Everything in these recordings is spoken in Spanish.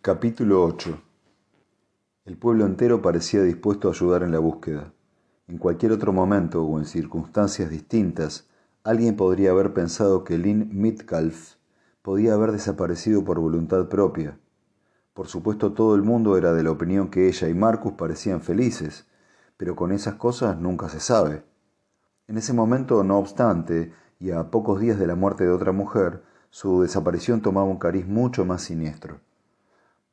Capítulo 8 El pueblo entero parecía dispuesto a ayudar en la búsqueda. En cualquier otro momento o en circunstancias distintas, alguien podría haber pensado que Lynn Mitcalf podía haber desaparecido por voluntad propia. Por supuesto todo el mundo era de la opinión que ella y Marcus parecían felices, pero con esas cosas nunca se sabe. En ese momento, no obstante, y a pocos días de la muerte de otra mujer, su desaparición tomaba un cariz mucho más siniestro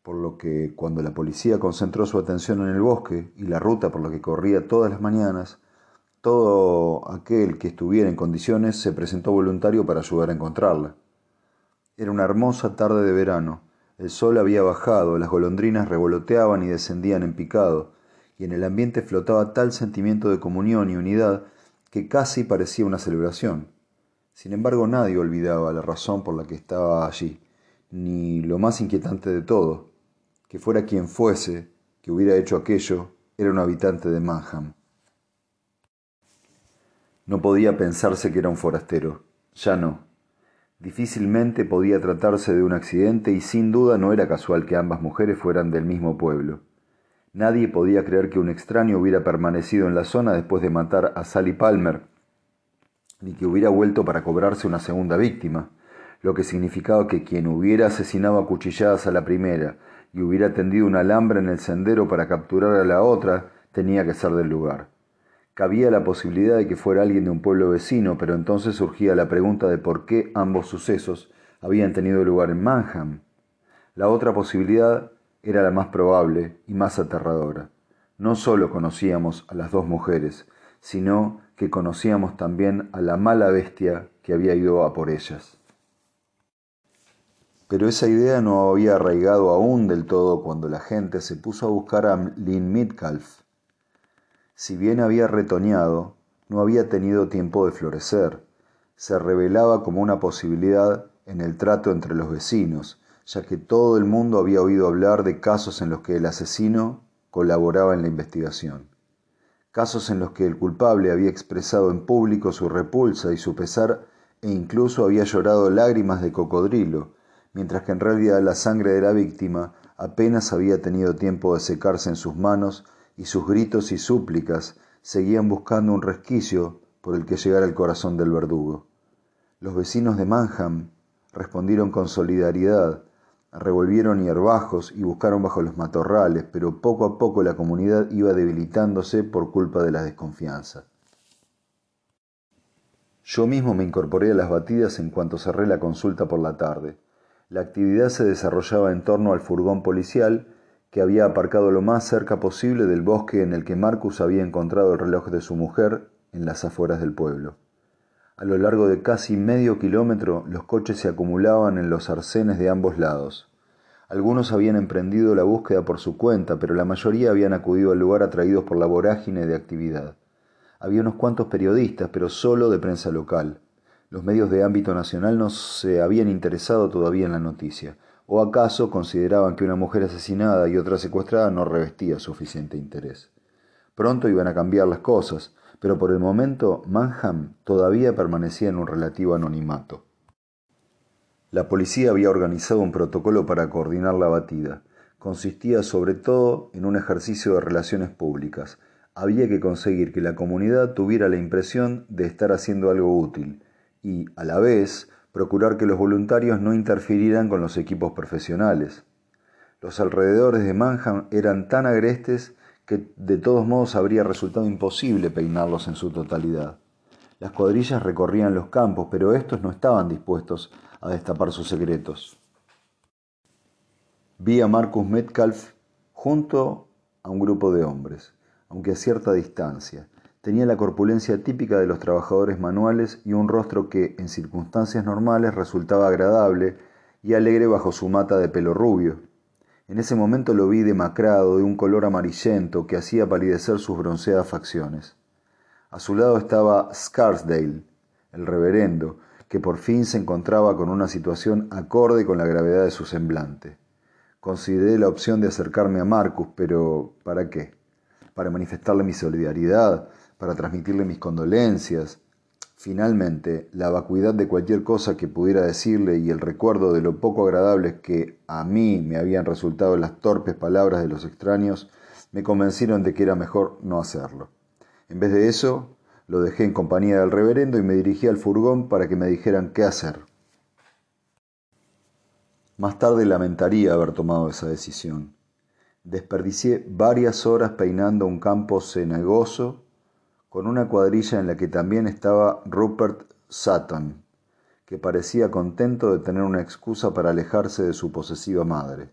por lo que cuando la policía concentró su atención en el bosque y la ruta por la que corría todas las mañanas, todo aquel que estuviera en condiciones se presentó voluntario para ayudar a encontrarla. Era una hermosa tarde de verano, el sol había bajado, las golondrinas revoloteaban y descendían en picado, y en el ambiente flotaba tal sentimiento de comunión y unidad que casi parecía una celebración. Sin embargo, nadie olvidaba la razón por la que estaba allí, ni lo más inquietante de todo, que fuera quien fuese que hubiera hecho aquello, era un habitante de Manham. No podía pensarse que era un forastero, ya no. Difícilmente podía tratarse de un accidente y sin duda no era casual que ambas mujeres fueran del mismo pueblo. Nadie podía creer que un extraño hubiera permanecido en la zona después de matar a Sally Palmer, ni que hubiera vuelto para cobrarse una segunda víctima, lo que significaba que quien hubiera asesinado a cuchilladas a la primera y hubiera tendido un alambre en el sendero para capturar a la otra, tenía que ser del lugar. Cabía la posibilidad de que fuera alguien de un pueblo vecino, pero entonces surgía la pregunta de por qué ambos sucesos habían tenido lugar en Manham. La otra posibilidad era la más probable y más aterradora. No solo conocíamos a las dos mujeres, sino que conocíamos también a la mala bestia que había ido a por ellas. Pero esa idea no había arraigado aún del todo cuando la gente se puso a buscar a Lynn Midcalf. Si bien había retoñado, no había tenido tiempo de florecer. Se revelaba como una posibilidad en el trato entre los vecinos, ya que todo el mundo había oído hablar de casos en los que el asesino colaboraba en la investigación. Casos en los que el culpable había expresado en público su repulsa y su pesar e incluso había llorado lágrimas de cocodrilo, mientras que en realidad la sangre de la víctima apenas había tenido tiempo de secarse en sus manos y sus gritos y súplicas seguían buscando un resquicio por el que llegar al corazón del verdugo. Los vecinos de Manham respondieron con solidaridad, revolvieron hierbajos y buscaron bajo los matorrales, pero poco a poco la comunidad iba debilitándose por culpa de la desconfianza. Yo mismo me incorporé a las batidas en cuanto cerré la consulta por la tarde. La actividad se desarrollaba en torno al furgón policial que había aparcado lo más cerca posible del bosque en el que Marcus había encontrado el reloj de su mujer en las afueras del pueblo. A lo largo de casi medio kilómetro los coches se acumulaban en los arcenes de ambos lados. Algunos habían emprendido la búsqueda por su cuenta, pero la mayoría habían acudido al lugar atraídos por la vorágine de actividad. Había unos cuantos periodistas, pero solo de prensa local. Los medios de ámbito nacional no se habían interesado todavía en la noticia, o acaso consideraban que una mujer asesinada y otra secuestrada no revestía suficiente interés. Pronto iban a cambiar las cosas, pero por el momento Manham todavía permanecía en un relativo anonimato. La policía había organizado un protocolo para coordinar la batida. Consistía sobre todo en un ejercicio de relaciones públicas. Había que conseguir que la comunidad tuviera la impresión de estar haciendo algo útil, y, a la vez, procurar que los voluntarios no interfirieran con los equipos profesionales. Los alrededores de Manham eran tan agrestes que de todos modos habría resultado imposible peinarlos en su totalidad. Las cuadrillas recorrían los campos, pero estos no estaban dispuestos a destapar sus secretos. Vi a Marcus Metcalf junto a un grupo de hombres, aunque a cierta distancia, Tenía la corpulencia típica de los trabajadores manuales y un rostro que, en circunstancias normales, resultaba agradable y alegre bajo su mata de pelo rubio. En ese momento lo vi demacrado, de un color amarillento que hacía palidecer sus bronceadas facciones. A su lado estaba Scarsdale, el reverendo, que por fin se encontraba con una situación acorde con la gravedad de su semblante. Consideré la opción de acercarme a Marcus, pero ¿para qué? ¿Para manifestarle mi solidaridad? Para transmitirle mis condolencias. Finalmente, la vacuidad de cualquier cosa que pudiera decirle y el recuerdo de lo poco agradables que a mí me habían resultado las torpes palabras de los extraños me convencieron de que era mejor no hacerlo. En vez de eso, lo dejé en compañía del reverendo y me dirigí al furgón para que me dijeran qué hacer. Más tarde lamentaría haber tomado esa decisión. Desperdicié varias horas peinando un campo cenagoso con una cuadrilla en la que también estaba Rupert Sutton, que parecía contento de tener una excusa para alejarse de su posesiva madre.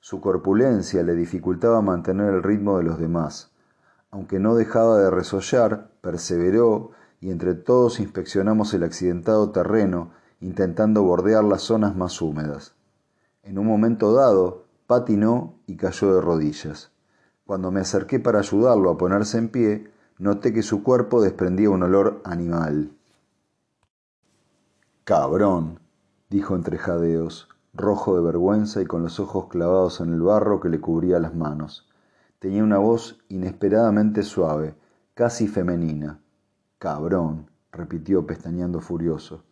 Su corpulencia le dificultaba mantener el ritmo de los demás. Aunque no dejaba de resollar, perseveró y entre todos inspeccionamos el accidentado terreno, intentando bordear las zonas más húmedas. En un momento dado, patinó y cayó de rodillas. Cuando me acerqué para ayudarlo a ponerse en pie, noté que su cuerpo desprendía un olor animal. Cabrón, dijo entre jadeos, rojo de vergüenza y con los ojos clavados en el barro que le cubría las manos. Tenía una voz inesperadamente suave, casi femenina. Cabrón, repitió pestañeando furioso.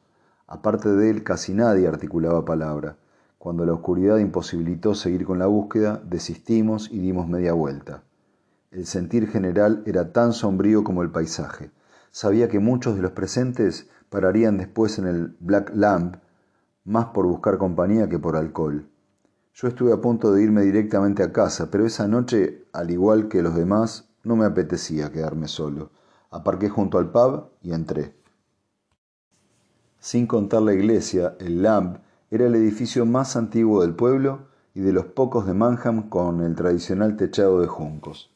Aparte de él casi nadie articulaba palabra. Cuando la oscuridad imposibilitó seguir con la búsqueda, desistimos y dimos media vuelta. El sentir general era tan sombrío como el paisaje. Sabía que muchos de los presentes pararían después en el Black Lamp, más por buscar compañía que por alcohol. Yo estuve a punto de irme directamente a casa, pero esa noche, al igual que los demás, no me apetecía quedarme solo. Aparqué junto al pub y entré. Sin contar la iglesia, el Lamp era el edificio más antiguo del pueblo y de los pocos de Manham con el tradicional techado de juncos.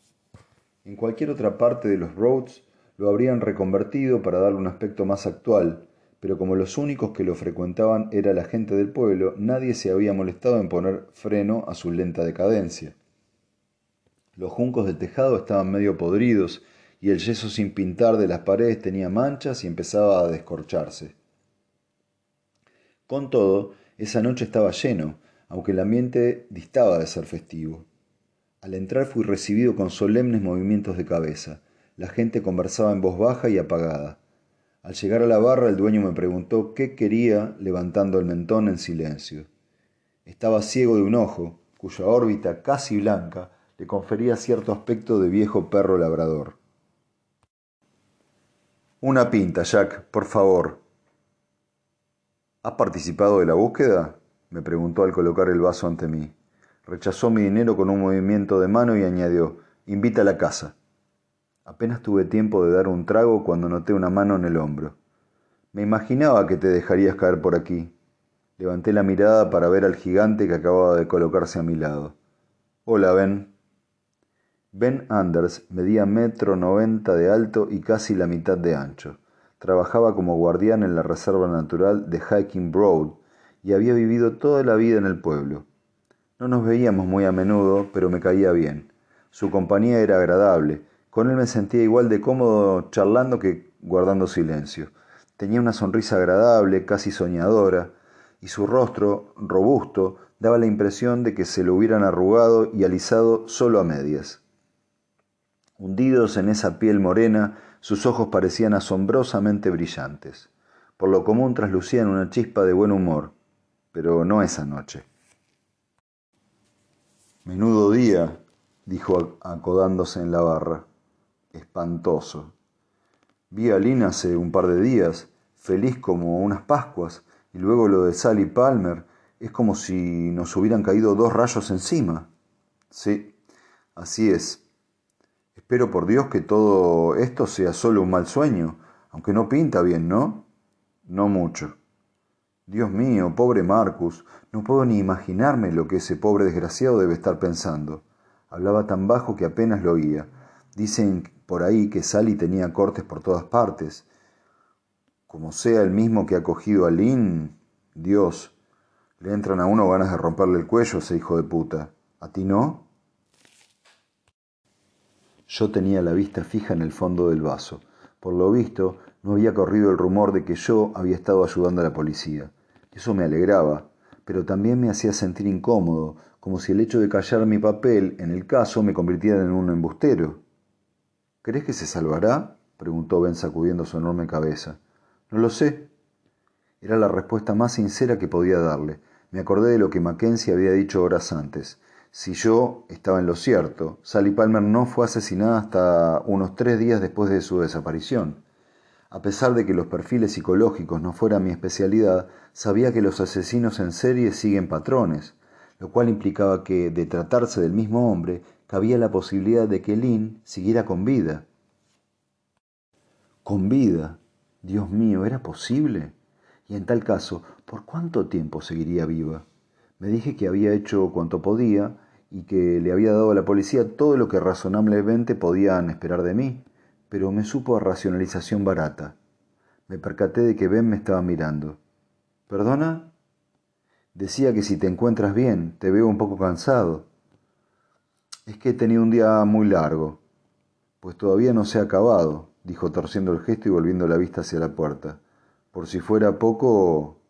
En cualquier otra parte de los Roads lo habrían reconvertido para darle un aspecto más actual, pero como los únicos que lo frecuentaban era la gente del pueblo, nadie se había molestado en poner freno a su lenta decadencia. Los juncos del tejado estaban medio podridos y el yeso sin pintar de las paredes tenía manchas y empezaba a descorcharse. Con todo, esa noche estaba lleno, aunque el ambiente distaba de ser festivo. Al entrar fui recibido con solemnes movimientos de cabeza. La gente conversaba en voz baja y apagada. Al llegar a la barra el dueño me preguntó qué quería levantando el mentón en silencio. Estaba ciego de un ojo, cuya órbita casi blanca le confería cierto aspecto de viejo perro labrador. Una pinta, Jack, por favor. ¿Has participado de la búsqueda? me preguntó al colocar el vaso ante mí. Rechazó mi dinero con un movimiento de mano y añadió, invita a la casa. Apenas tuve tiempo de dar un trago cuando noté una mano en el hombro. Me imaginaba que te dejarías caer por aquí. Levanté la mirada para ver al gigante que acababa de colocarse a mi lado. Hola, Ben. Ben Anders medía metro noventa de alto y casi la mitad de ancho. Trabajaba como guardián en la Reserva Natural de Hiking Broad y había vivido toda la vida en el pueblo. No nos veíamos muy a menudo, pero me caía bien. Su compañía era agradable. Con él me sentía igual de cómodo charlando que guardando silencio. Tenía una sonrisa agradable, casi soñadora, y su rostro, robusto, daba la impresión de que se lo hubieran arrugado y alisado solo a medias. Hundidos en esa piel morena, sus ojos parecían asombrosamente brillantes. Por lo común traslucían una chispa de buen humor, pero no esa noche. Menudo día, dijo acodándose en la barra. Espantoso. Vi a Lynn hace un par de días, feliz como unas Pascuas, y luego lo de Sally Palmer, es como si nos hubieran caído dos rayos encima. Sí, así es. Espero por Dios que todo esto sea solo un mal sueño, aunque no pinta bien, ¿no? No mucho. Dios mío, pobre Marcus, no puedo ni imaginarme lo que ese pobre desgraciado debe estar pensando. Hablaba tan bajo que apenas lo oía. Dicen por ahí que Sally tenía cortes por todas partes. Como sea el mismo que ha cogido a Lynn, Dios, le entran a uno ganas de romperle el cuello ese hijo de puta. ¿A ti no? Yo tenía la vista fija en el fondo del vaso. Por lo visto, no había corrido el rumor de que yo había estado ayudando a la policía. Eso me alegraba, pero también me hacía sentir incómodo, como si el hecho de callar mi papel en el caso me convirtiera en un embustero. ¿Crees que se salvará? preguntó Ben sacudiendo su enorme cabeza. No lo sé. Era la respuesta más sincera que podía darle. Me acordé de lo que Mackenzie había dicho horas antes. Si yo estaba en lo cierto, Sally Palmer no fue asesinada hasta unos tres días después de su desaparición. A pesar de que los perfiles psicológicos no fueran mi especialidad, sabía que los asesinos en serie siguen patrones, lo cual implicaba que, de tratarse del mismo hombre, cabía la posibilidad de que Lynn siguiera con vida. ¿Con vida? Dios mío, ¿era posible? Y en tal caso, ¿por cuánto tiempo seguiría viva? Me dije que había hecho cuanto podía y que le había dado a la policía todo lo que razonablemente podían esperar de mí, pero me supo a racionalización barata. Me percaté de que Ben me estaba mirando. ¿Perdona? Decía que si te encuentras bien, te veo un poco cansado. Es que he tenido un día muy largo. Pues todavía no se ha acabado, dijo torciendo el gesto y volviendo la vista hacia la puerta. Por si fuera poco,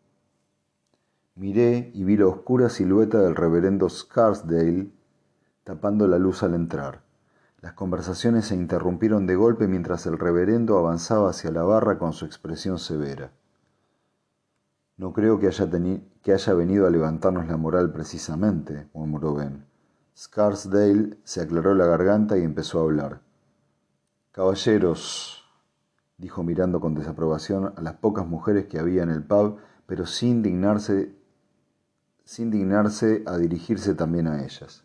Miré y vi la oscura silueta del reverendo Scarsdale tapando la luz al entrar. Las conversaciones se interrumpieron de golpe mientras el reverendo avanzaba hacia la barra con su expresión severa. No creo que haya, que haya venido a levantarnos la moral precisamente, murmuró Ben. Scarsdale se aclaró la garganta y empezó a hablar. Caballeros, dijo mirando con desaprobación a las pocas mujeres que había en el pub, pero sin dignarse sin dignarse a dirigirse también a ellas.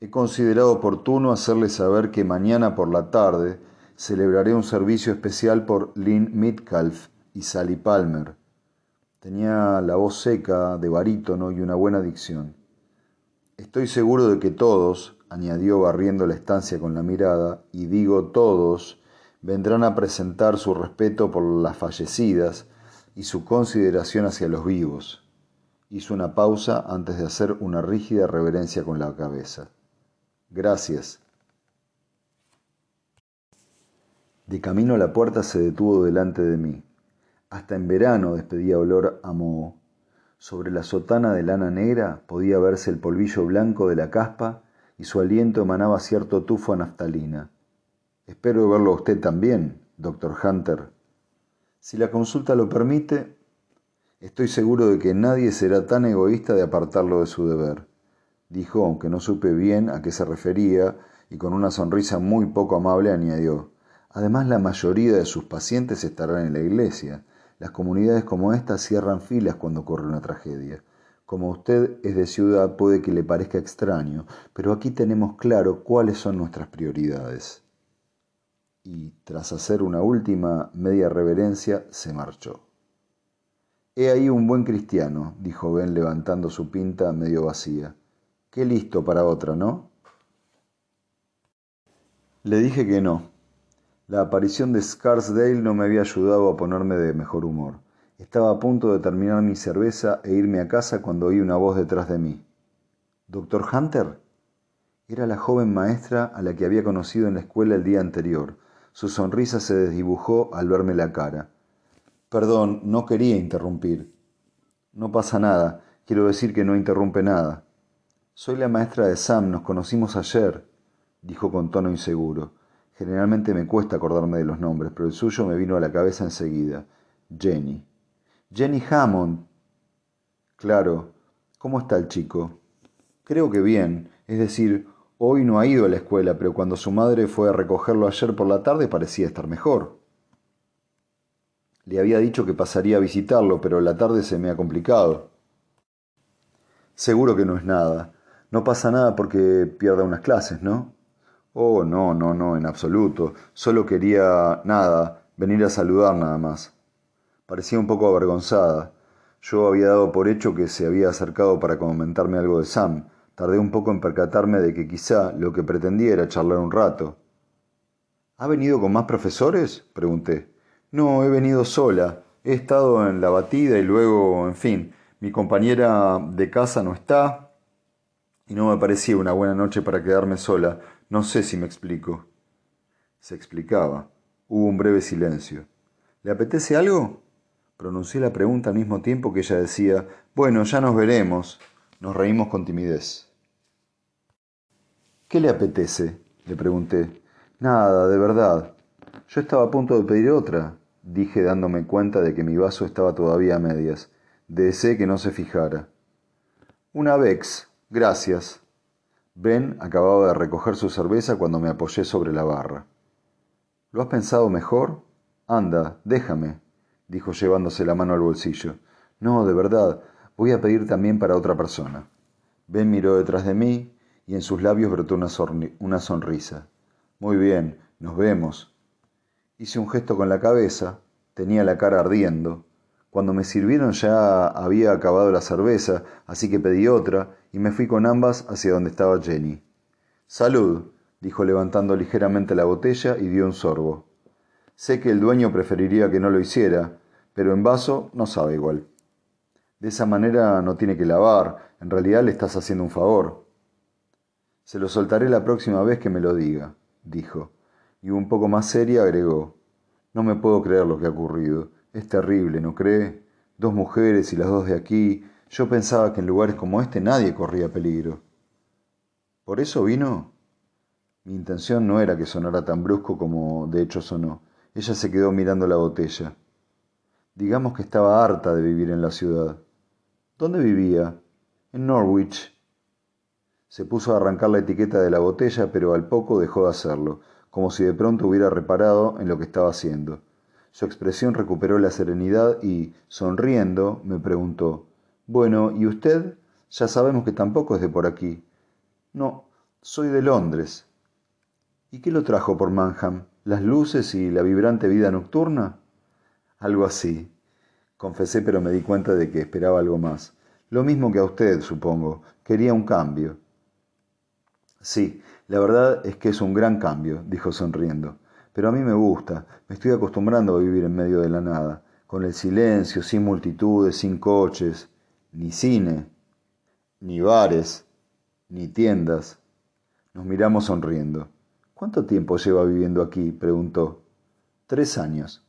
He considerado oportuno hacerles saber que mañana por la tarde celebraré un servicio especial por Lynn Mitcalf y Sally Palmer. Tenía la voz seca, de barítono y una buena dicción. Estoy seguro de que todos, añadió barriendo la estancia con la mirada, y digo todos, vendrán a presentar su respeto por las fallecidas y su consideración hacia los vivos. Hizo una pausa antes de hacer una rígida reverencia con la cabeza. Gracias. De camino a la puerta se detuvo delante de mí. Hasta en verano despedía olor a moho. Sobre la sotana de lana negra podía verse el polvillo blanco de la caspa y su aliento emanaba cierto tufo a naftalina. Espero verlo a usted también, doctor Hunter. Si la consulta lo permite, Estoy seguro de que nadie será tan egoísta de apartarlo de su deber, dijo, aunque no supe bien a qué se refería, y con una sonrisa muy poco amable añadió, además la mayoría de sus pacientes estarán en la iglesia. Las comunidades como esta cierran filas cuando ocurre una tragedia. Como usted es de ciudad puede que le parezca extraño, pero aquí tenemos claro cuáles son nuestras prioridades. Y tras hacer una última media reverencia, se marchó. He ahí un buen cristiano, dijo Ben levantando su pinta medio vacía. Qué listo para otra, ¿no? Le dije que no. La aparición de Scarsdale no me había ayudado a ponerme de mejor humor. Estaba a punto de terminar mi cerveza e irme a casa cuando oí una voz detrás de mí. ¿Doctor Hunter? Era la joven maestra a la que había conocido en la escuela el día anterior. Su sonrisa se desdibujó al verme la cara. Perdón, no quería interrumpir. No pasa nada, quiero decir que no interrumpe nada. Soy la maestra de Sam, nos conocimos ayer, dijo con tono inseguro. Generalmente me cuesta acordarme de los nombres, pero el suyo me vino a la cabeza enseguida. Jenny. Jenny Hammond. Claro. ¿Cómo está el chico? Creo que bien. Es decir, hoy no ha ido a la escuela, pero cuando su madre fue a recogerlo ayer por la tarde parecía estar mejor. Le había dicho que pasaría a visitarlo, pero la tarde se me ha complicado. Seguro que no es nada. No pasa nada porque pierda unas clases, ¿no? Oh, no, no, no, en absoluto. Solo quería nada, venir a saludar nada más. Parecía un poco avergonzada. Yo había dado por hecho que se había acercado para comentarme algo de Sam. Tardé un poco en percatarme de que quizá lo que pretendía era charlar un rato. ¿Ha venido con más profesores? pregunté. No, he venido sola. He estado en la batida y luego, en fin, mi compañera de casa no está y no me parecía una buena noche para quedarme sola. No sé si me explico. Se explicaba. Hubo un breve silencio. ¿Le apetece algo? Pronuncié la pregunta al mismo tiempo que ella decía, bueno, ya nos veremos. Nos reímos con timidez. ¿Qué le apetece? le pregunté. Nada, de verdad. Yo estaba a punto de pedir otra, dije dándome cuenta de que mi vaso estaba todavía a medias. Deseé que no se fijara. Una Vex, gracias. Ben acababa de recoger su cerveza cuando me apoyé sobre la barra. ¿Lo has pensado mejor? Anda, déjame, dijo llevándose la mano al bolsillo. No, de verdad, voy a pedir también para otra persona. Ben miró detrás de mí y en sus labios brotó una, sonrisa. Muy bien, nos vemos. Hice un gesto con la cabeza, tenía la cara ardiendo. Cuando me sirvieron ya había acabado la cerveza, así que pedí otra y me fui con ambas hacia donde estaba Jenny. Salud, dijo levantando ligeramente la botella y dio un sorbo. Sé que el dueño preferiría que no lo hiciera, pero en vaso no sabe igual. De esa manera no tiene que lavar, en realidad le estás haciendo un favor. Se lo soltaré la próxima vez que me lo diga, dijo y un poco más seria agregó No me puedo creer lo que ha ocurrido. Es terrible, ¿no cree? Dos mujeres y las dos de aquí. Yo pensaba que en lugares como este nadie corría peligro. ¿Por eso vino? Mi intención no era que sonara tan brusco como de hecho sonó. Ella se quedó mirando la botella. Digamos que estaba harta de vivir en la ciudad. ¿Dónde vivía? En Norwich. Se puso a arrancar la etiqueta de la botella, pero al poco dejó de hacerlo como si de pronto hubiera reparado en lo que estaba haciendo. Su expresión recuperó la serenidad y, sonriendo, me preguntó Bueno, ¿y usted? Ya sabemos que tampoco es de por aquí. No, soy de Londres. ¿Y qué lo trajo por Manham? ¿Las luces y la vibrante vida nocturna? Algo así. Confesé, pero me di cuenta de que esperaba algo más. Lo mismo que a usted, supongo. Quería un cambio. Sí, la verdad es que es un gran cambio, dijo sonriendo. Pero a mí me gusta, me estoy acostumbrando a vivir en medio de la nada, con el silencio, sin multitudes, sin coches, ni cine, ni bares, ni tiendas. Nos miramos sonriendo. ¿Cuánto tiempo lleva viviendo aquí? preguntó. Tres años.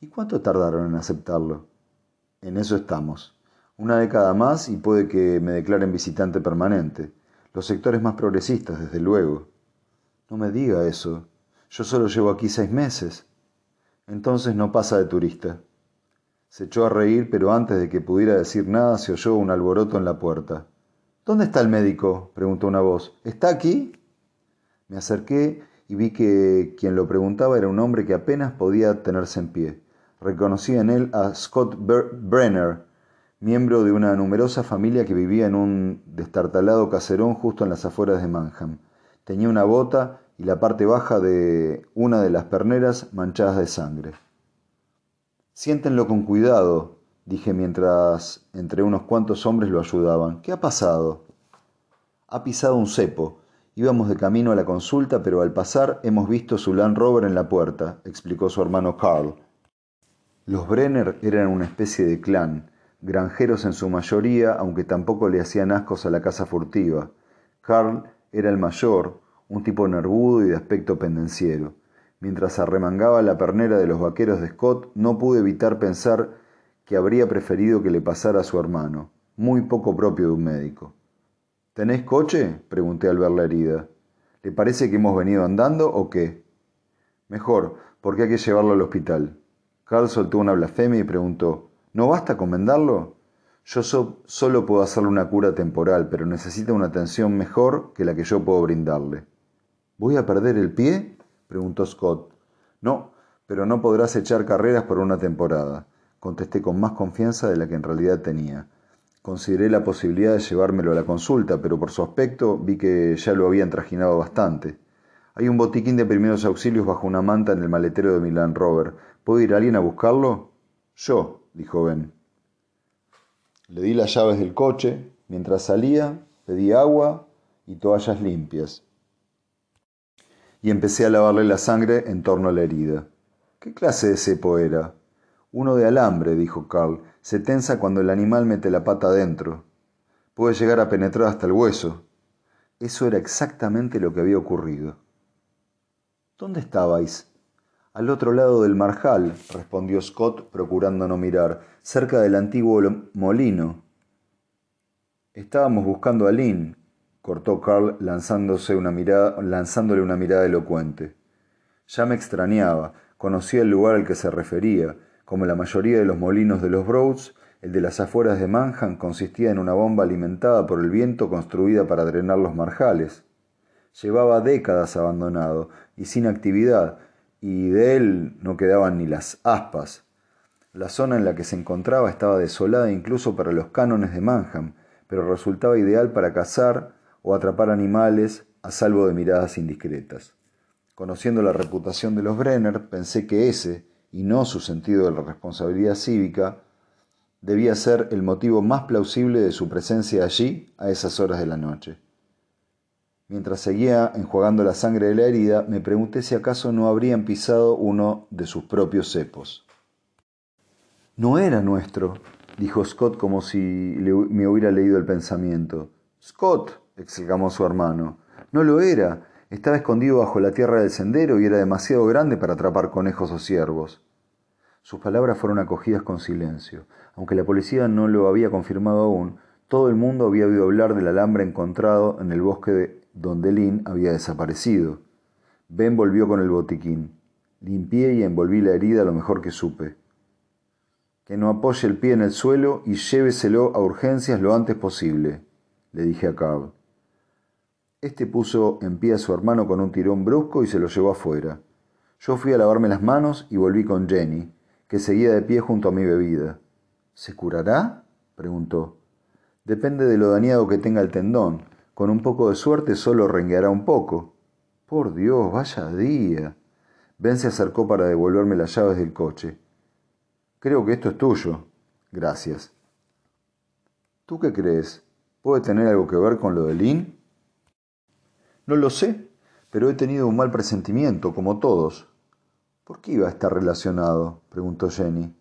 ¿Y cuánto tardaron en aceptarlo? En eso estamos. Una década más y puede que me declaren visitante permanente. Los sectores más progresistas, desde luego. No me diga eso. Yo solo llevo aquí seis meses. Entonces no pasa de turista. Se echó a reír, pero antes de que pudiera decir nada se oyó un alboroto en la puerta. ¿Dónde está el médico? preguntó una voz. ¿Está aquí? Me acerqué y vi que quien lo preguntaba era un hombre que apenas podía tenerse en pie. Reconocí en él a Scott Brenner, miembro de una numerosa familia que vivía en un destartalado caserón justo en las afueras de Manham. Tenía una bota y la parte baja de una de las perneras manchadas de sangre. Siéntenlo con cuidado, dije mientras entre unos cuantos hombres lo ayudaban. ¿Qué ha pasado? Ha pisado un cepo. Íbamos de camino a la consulta, pero al pasar hemos visto su Land Rover en la puerta, explicó su hermano Carl. Los Brenner eran una especie de clan granjeros en su mayoría, aunque tampoco le hacían ascos a la casa furtiva. Carl era el mayor, un tipo nervudo y de aspecto pendenciero. Mientras arremangaba la pernera de los vaqueros de Scott, no pude evitar pensar que habría preferido que le pasara a su hermano, muy poco propio de un médico. ¿Tenés coche? pregunté al ver la herida. ¿Le parece que hemos venido andando o qué? Mejor, porque hay que llevarlo al hospital. Carl soltó una blasfemia y preguntó ¿No basta con vendarlo? Yo solo puedo hacerle una cura temporal, pero necesita una atención mejor que la que yo puedo brindarle. ¿Voy a perder el pie? preguntó Scott. No, pero no podrás echar carreras por una temporada, contesté con más confianza de la que en realidad tenía. Consideré la posibilidad de llevármelo a la consulta, pero por su aspecto vi que ya lo habían trajinado bastante. Hay un botiquín de primeros auxilios bajo una manta en el maletero de Milan Rover. ¿Puede ir alguien a buscarlo? Yo, dijo Ben. Le di las llaves del coche. Mientras salía, pedí agua y toallas limpias. Y empecé a lavarle la sangre en torno a la herida. ¿Qué clase de cepo era? Uno de alambre, dijo Carl. Se tensa cuando el animal mete la pata adentro. Puede llegar a penetrar hasta el hueso. Eso era exactamente lo que había ocurrido. ¿Dónde estabais? Al otro lado del marjal, respondió Scott, procurando no mirar, cerca del antiguo molino. Estábamos buscando a Lynn, cortó Carl lanzándose una mirada, lanzándole una mirada elocuente. Ya me extrañaba. conocía el lugar al que se refería. Como la mayoría de los molinos de los Broads, el de las afueras de Manhattan consistía en una bomba alimentada por el viento construida para drenar los marjales. Llevaba décadas abandonado y sin actividad, y de él no quedaban ni las aspas. La zona en la que se encontraba estaba desolada incluso para los cánones de Manhattan, pero resultaba ideal para cazar o atrapar animales a salvo de miradas indiscretas. Conociendo la reputación de los Brenner, pensé que ese, y no su sentido de la responsabilidad cívica, debía ser el motivo más plausible de su presencia allí a esas horas de la noche. Mientras seguía enjuagando la sangre de la herida, me pregunté si acaso no habrían pisado uno de sus propios cepos. No era nuestro, dijo Scott como si me hubiera leído el pensamiento. Scott, exclamó su hermano, no lo era. Estaba escondido bajo la tierra del sendero y era demasiado grande para atrapar conejos o ciervos. Sus palabras fueron acogidas con silencio. Aunque la policía no lo había confirmado aún, todo el mundo había oído hablar del alambre encontrado en el bosque de donde Lynn había desaparecido. Ben volvió con el botiquín. Limpié y envolví la herida lo mejor que supe. Que no apoye el pie en el suelo y lléveselo a urgencias lo antes posible, le dije a Carl. Este puso en pie a su hermano con un tirón brusco y se lo llevó afuera. Yo fui a lavarme las manos y volví con Jenny, que seguía de pie junto a mi bebida. ¿Se curará? preguntó. Depende de lo dañado que tenga el tendón. Con un poco de suerte solo rengueará un poco. Por Dios, vaya día. Ben se acercó para devolverme las llaves del coche. Creo que esto es tuyo. Gracias. ¿Tú qué crees? ¿Puede tener algo que ver con lo de Lynn? No lo sé, pero he tenido un mal presentimiento, como todos. ¿Por qué iba a estar relacionado? preguntó Jenny.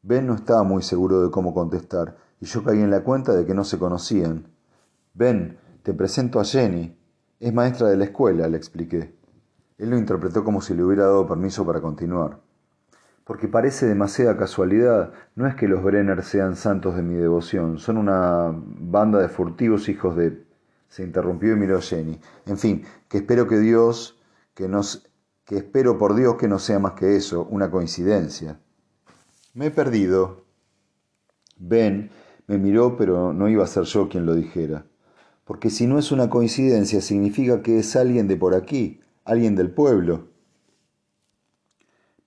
Ben no estaba muy seguro de cómo contestar, y yo caí en la cuenta de que no se conocían. Ben, te presento a Jenny. Es maestra de la escuela, le expliqué. Él lo interpretó como si le hubiera dado permiso para continuar. Porque parece demasiada casualidad. No es que los Brenner sean santos de mi devoción. Son una banda de furtivos hijos de... Se interrumpió y miró a Jenny. En fin, que espero que Dios, que nos que espero por Dios que no sea más que eso, una coincidencia. Me he perdido. Ben me miró, pero no iba a ser yo quien lo dijera. Porque si no es una coincidencia, significa que es alguien de por aquí, alguien del pueblo.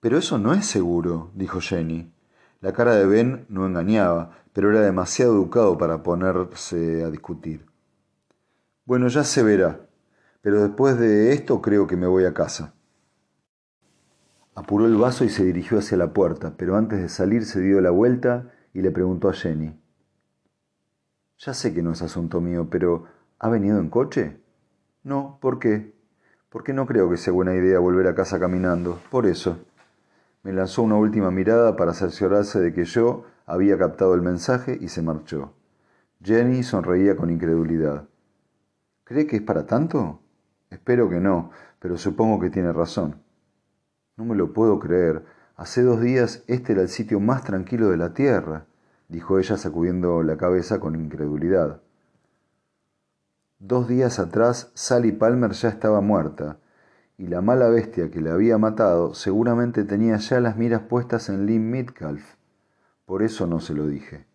Pero eso no es seguro, dijo Jenny. La cara de Ben no engañaba, pero era demasiado educado para ponerse a discutir. Bueno, ya se verá, pero después de esto creo que me voy a casa. Apuró el vaso y se dirigió hacia la puerta, pero antes de salir se dio la vuelta y le preguntó a Jenny. Ya sé que no es asunto mío, pero ¿ha venido en coche? No, ¿por qué? Porque no creo que sea buena idea volver a casa caminando. Por eso. Me lanzó una última mirada para cerciorarse de que yo había captado el mensaje y se marchó. Jenny sonreía con incredulidad. ¿Cree que es para tanto? Espero que no, pero supongo que tiene razón. No me lo puedo creer. Hace dos días este era el sitio más tranquilo de la tierra, dijo ella sacudiendo la cabeza con incredulidad. Dos días atrás Sally Palmer ya estaba muerta, y la mala bestia que la había matado seguramente tenía ya las miras puestas en Lynn Midcalf. Por eso no se lo dije.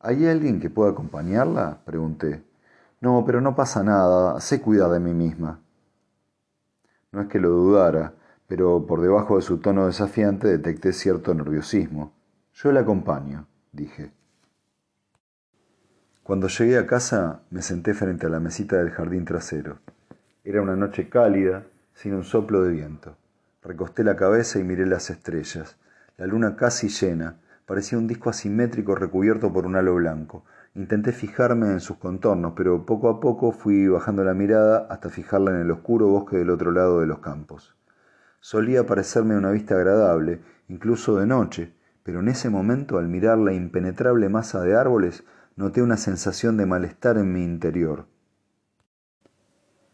¿Hay alguien que pueda acompañarla? pregunté. No, pero no pasa nada, sé cuidar de mí misma. No es que lo dudara, pero por debajo de su tono desafiante detecté cierto nerviosismo. Yo la acompaño, dije. Cuando llegué a casa me senté frente a la mesita del jardín trasero. Era una noche cálida, sin un soplo de viento. Recosté la cabeza y miré las estrellas. La luna casi llena, parecía un disco asimétrico recubierto por un halo blanco. Intenté fijarme en sus contornos, pero poco a poco fui bajando la mirada hasta fijarla en el oscuro bosque del otro lado de los campos. Solía parecerme una vista agradable, incluso de noche, pero en ese momento, al mirar la impenetrable masa de árboles, noté una sensación de malestar en mi interior.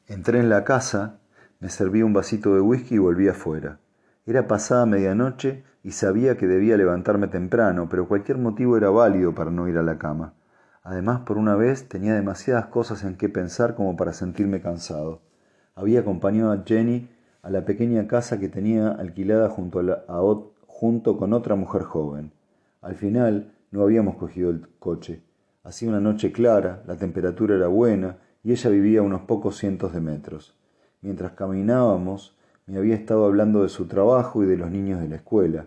Entré en la casa, me serví un vasito de whisky y volví afuera. Era pasada medianoche y sabía que debía levantarme temprano, pero cualquier motivo era válido para no ir a la cama. Además, por una vez tenía demasiadas cosas en qué pensar como para sentirme cansado. Había acompañado a Jenny a la pequeña casa que tenía alquilada junto, junto con otra mujer joven. Al final no habíamos cogido el coche. Hacía una noche clara, la temperatura era buena y ella vivía a unos pocos cientos de metros. Mientras caminábamos, me había estado hablando de su trabajo y de los niños de la escuela.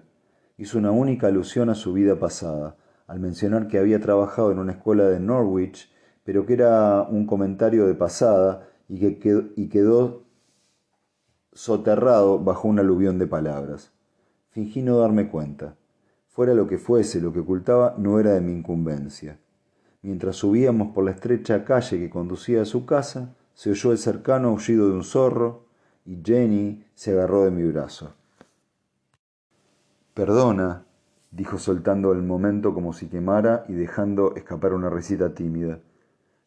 Hizo una única alusión a su vida pasada, al mencionar que había trabajado en una escuela de Norwich, pero que era un comentario de pasada y que quedó, y quedó soterrado bajo un aluvión de palabras. Fingí no darme cuenta. Fuera lo que fuese, lo que ocultaba no era de mi incumbencia. Mientras subíamos por la estrecha calle que conducía a su casa, se oyó el cercano aullido de un zorro y Jenny se agarró de mi brazo. Perdona, dijo soltando el momento como si quemara y dejando escapar una risita tímida.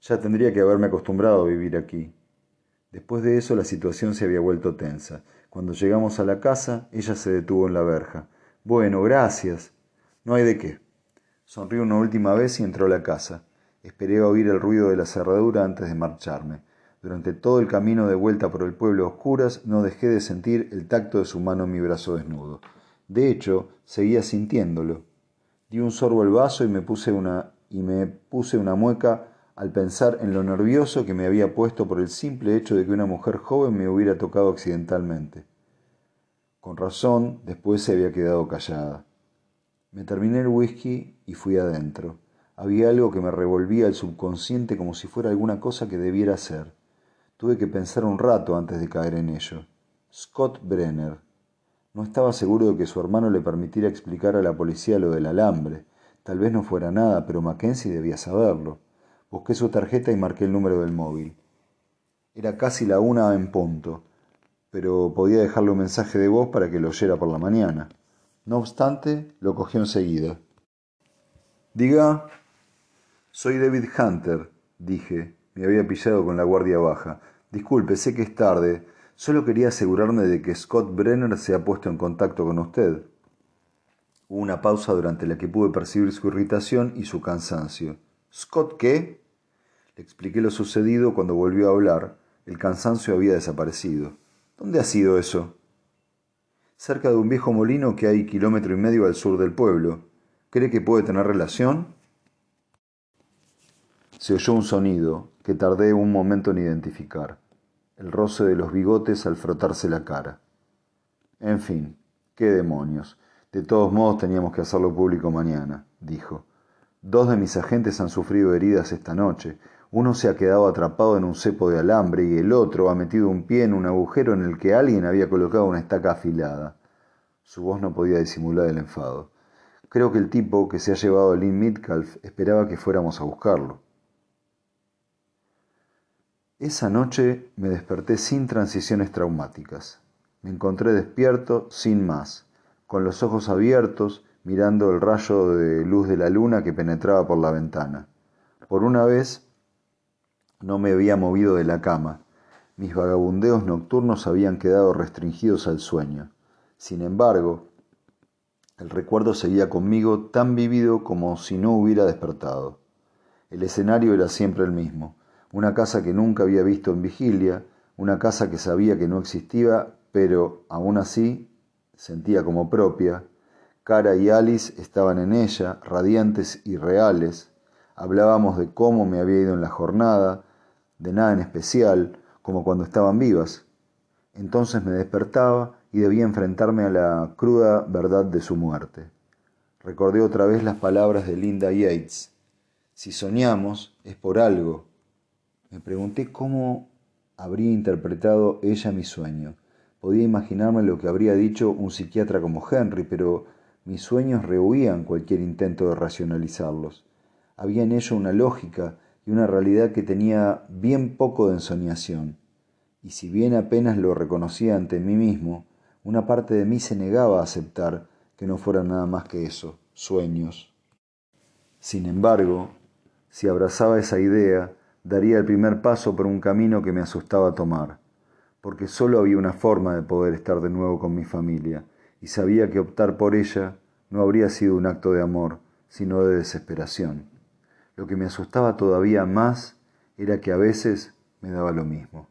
Ya tendría que haberme acostumbrado a vivir aquí. Después de eso la situación se había vuelto tensa. Cuando llegamos a la casa, ella se detuvo en la verja. Bueno, gracias. No hay de qué. Sonrió una última vez y entró a la casa. Esperé a oír el ruido de la cerradura antes de marcharme. Durante todo el camino de vuelta por el pueblo a oscuras no dejé de sentir el tacto de su mano en mi brazo desnudo. De hecho, seguía sintiéndolo. Di un sorbo al vaso y me puse una, y me puse una mueca al pensar en lo nervioso que me había puesto por el simple hecho de que una mujer joven me hubiera tocado accidentalmente. Con razón, después se había quedado callada. Me terminé el whisky y fui adentro. Había algo que me revolvía el subconsciente como si fuera alguna cosa que debiera hacer. Tuve que pensar un rato antes de caer en ello. Scott Brenner. No estaba seguro de que su hermano le permitiera explicar a la policía lo del alambre. Tal vez no fuera nada, pero Mackenzie debía saberlo. Busqué su tarjeta y marqué el número del móvil. Era casi la una en punto, pero podía dejarle un mensaje de voz para que lo oyera por la mañana. No obstante, lo cogió enseguida. Diga. Soy David Hunter, dije. Me había pillado con la guardia baja. Disculpe, sé que es tarde. Solo quería asegurarme de que Scott Brenner se ha puesto en contacto con usted. Hubo una pausa durante la que pude percibir su irritación y su cansancio. ¿Scott qué? Le expliqué lo sucedido cuando volvió a hablar. El cansancio había desaparecido. ¿Dónde ha sido eso? cerca de un viejo molino que hay kilómetro y medio al sur del pueblo. ¿Cree que puede tener relación? Se oyó un sonido que tardé un momento en identificar, el roce de los bigotes al frotarse la cara. En fin, qué demonios. De todos modos teníamos que hacerlo público mañana, dijo. Dos de mis agentes han sufrido heridas esta noche. Uno se ha quedado atrapado en un cepo de alambre y el otro ha metido un pie en un agujero en el que alguien había colocado una estaca afilada. Su voz no podía disimular el enfado. Creo que el tipo que se ha llevado a Lynn Midcalf esperaba que fuéramos a buscarlo. Esa noche me desperté sin transiciones traumáticas. Me encontré despierto sin más, con los ojos abiertos, mirando el rayo de luz de la luna que penetraba por la ventana. Por una vez no me había movido de la cama. Mis vagabundeos nocturnos habían quedado restringidos al sueño. Sin embargo, el recuerdo seguía conmigo tan vívido como si no hubiera despertado. El escenario era siempre el mismo, una casa que nunca había visto en vigilia, una casa que sabía que no existía, pero aún así sentía como propia. Cara y Alice estaban en ella, radiantes y reales. Hablábamos de cómo me había ido en la jornada, de nada en especial, como cuando estaban vivas. Entonces me despertaba y debía enfrentarme a la cruda verdad de su muerte. Recordé otra vez las palabras de Linda Yates. Si soñamos es por algo. Me pregunté cómo habría interpretado ella mi sueño. Podía imaginarme lo que habría dicho un psiquiatra como Henry, pero mis sueños rehuían cualquier intento de racionalizarlos. Había en ello una lógica y una realidad que tenía bien poco de ensoñación, y si bien apenas lo reconocía ante mí mismo, una parte de mí se negaba a aceptar que no fuera nada más que eso, sueños. Sin embargo, si abrazaba esa idea, daría el primer paso por un camino que me asustaba tomar, porque solo había una forma de poder estar de nuevo con mi familia, y sabía que optar por ella no habría sido un acto de amor, sino de desesperación. Lo que me asustaba todavía más era que a veces me daba lo mismo.